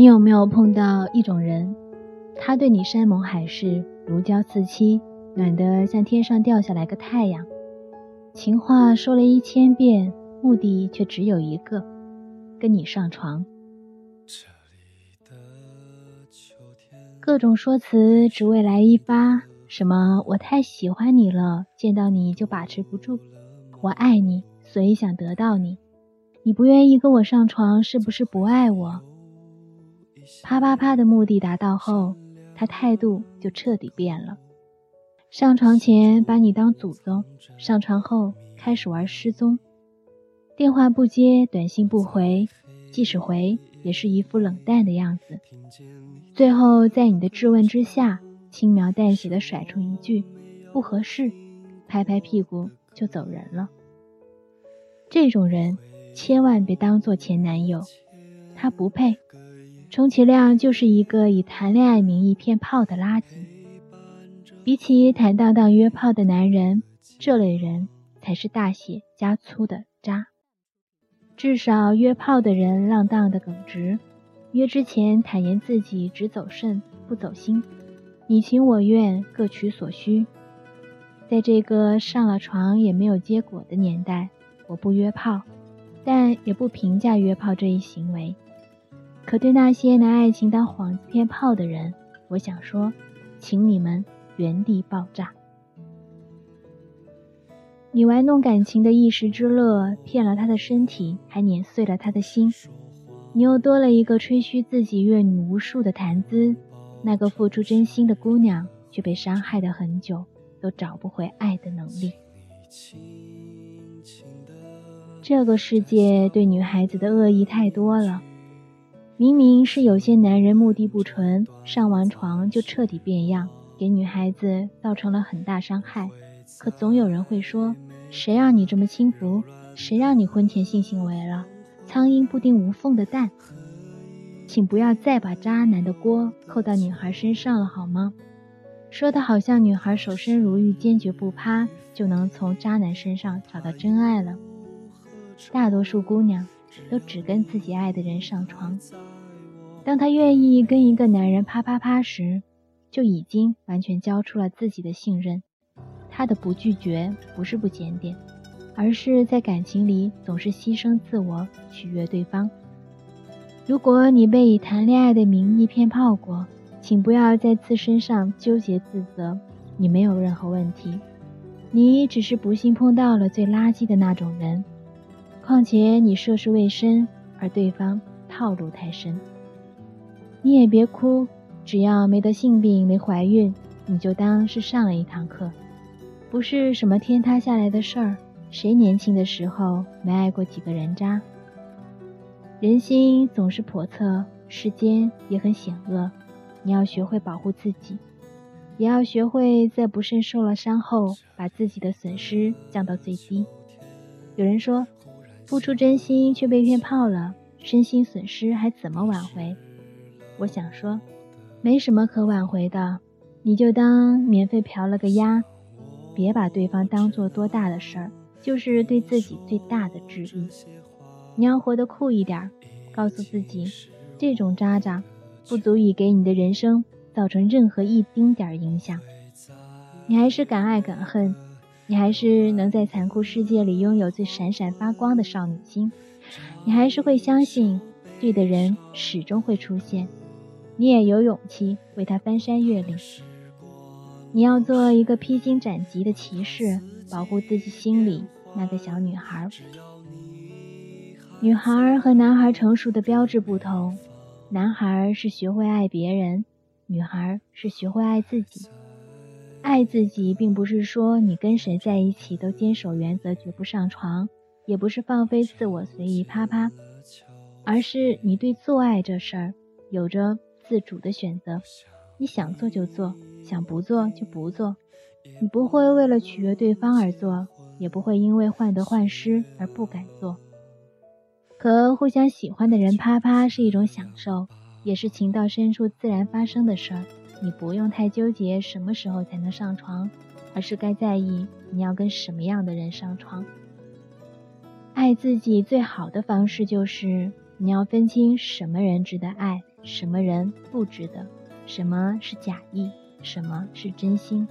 你有没有碰到一种人，他对你山盟海誓，如胶似漆，暖得像天上掉下来个太阳，情话说了一千遍，目的却只有一个，跟你上床。各种说辞只为来一发，什么我太喜欢你了，见到你就把持不住，我爱你，所以想得到你，你不愿意跟我上床，是不是不爱我？啪啪啪的目的达到后，他态度就彻底变了。上床前把你当祖宗，上床后开始玩失踪，电话不接，短信不回，即使回也是一副冷淡的样子。最后在你的质问之下，轻描淡写的甩出一句“不合适”，拍拍屁股就走人了。这种人千万别当做前男友，他不配。充其量就是一个以谈恋爱名义骗炮的垃圾。比起坦荡荡约炮的男人，这类人才是大写加粗的渣。至少约炮的人浪荡的耿直，约之前坦言自己只走肾不走心，你情我愿，各取所需。在这个上了床也没有结果的年代，我不约炮，但也不评价约炮这一行为。可对那些拿爱情当幌子骗炮的人，我想说，请你们原地爆炸！你玩弄感情的一时之乐，骗了他的身体，还碾碎了他的心。你又多了一个吹嘘自己阅女无数的谈资，那个付出真心的姑娘，却被伤害的很久，都找不回爱的能力。这个世界对女孩子的恶意太多了。明明是有些男人目的不纯，上完床就彻底变样，给女孩子造成了很大伤害。可总有人会说：“谁让你这么轻浮？谁让你婚前性行为了？”苍蝇不叮无缝的蛋，请不要再把渣男的锅扣到女孩身上了，好吗？说的好像女孩守身如玉、坚决不趴，就能从渣男身上找到真爱了。大多数姑娘都只跟自己爱的人上床。当她愿意跟一个男人啪啪啪时，就已经完全交出了自己的信任。她的不拒绝不是不检点，而是在感情里总是牺牲自我取悦对方。如果你被以谈恋爱的名义骗炮过，请不要在自身上纠结自责，你没有任何问题，你只是不幸碰到了最垃圾的那种人。况且你涉世未深，而对方套路太深。你也别哭，只要没得性病、没怀孕，你就当是上了一堂课，不是什么天塌下来的事儿。谁年轻的时候没爱过几个人渣？人心总是叵测，世间也很险恶。你要学会保护自己，也要学会在不慎受了伤后，把自己的损失降到最低。有人说，付出真心却被骗炮了，身心损失还怎么挽回？我想说，没什么可挽回的，你就当免费嫖了个鸭，别把对方当做多大的事儿，就是对自己最大的质疑。你要活得酷一点，告诉自己，这种渣渣不足以给你的人生造成任何一丁点儿影响。你还是敢爱敢恨，你还是能在残酷世界里拥有最闪闪发光的少女心，你还是会相信，对的人始终会出现。你也有勇气为他翻山越岭。你要做一个披荆斩棘的骑士，保护自己心里那个小女孩。女孩和男孩成熟的标志不同，男孩是学会爱别人，女孩是学会爱自己。爱自己，并不是说你跟谁在一起都坚守原则，绝不上床，也不是放飞自我，随意啪啪，而是你对做爱这事儿有着。自主的选择，你想做就做，想不做就不做。你不会为了取悦对方而做，也不会因为患得患失而不敢做。和互相喜欢的人啪啪是一种享受，也是情到深处自然发生的事儿。你不用太纠结什么时候才能上床，而是该在意你要跟什么样的人上床。爱自己最好的方式就是你要分清什么人值得爱。什么人不值得，什么是假意，什么是真心。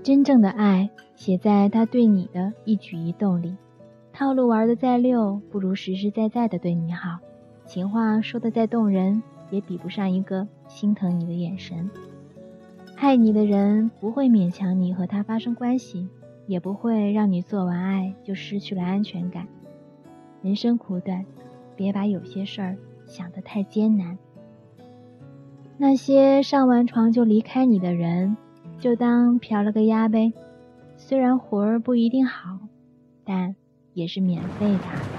真正的爱写在他对你的一举一动里。套路玩的再溜，不如实实在在的对你好；情话说的再动人，也比不上一个心疼你的眼神。爱你的人不会勉强你和他发生关系，也不会让你做完爱就失去了安全感。人生苦短，别把有些事儿想得太艰难。那些上完床就离开你的人。就当嫖了个鸭呗，虽然活儿不一定好，但也是免费的。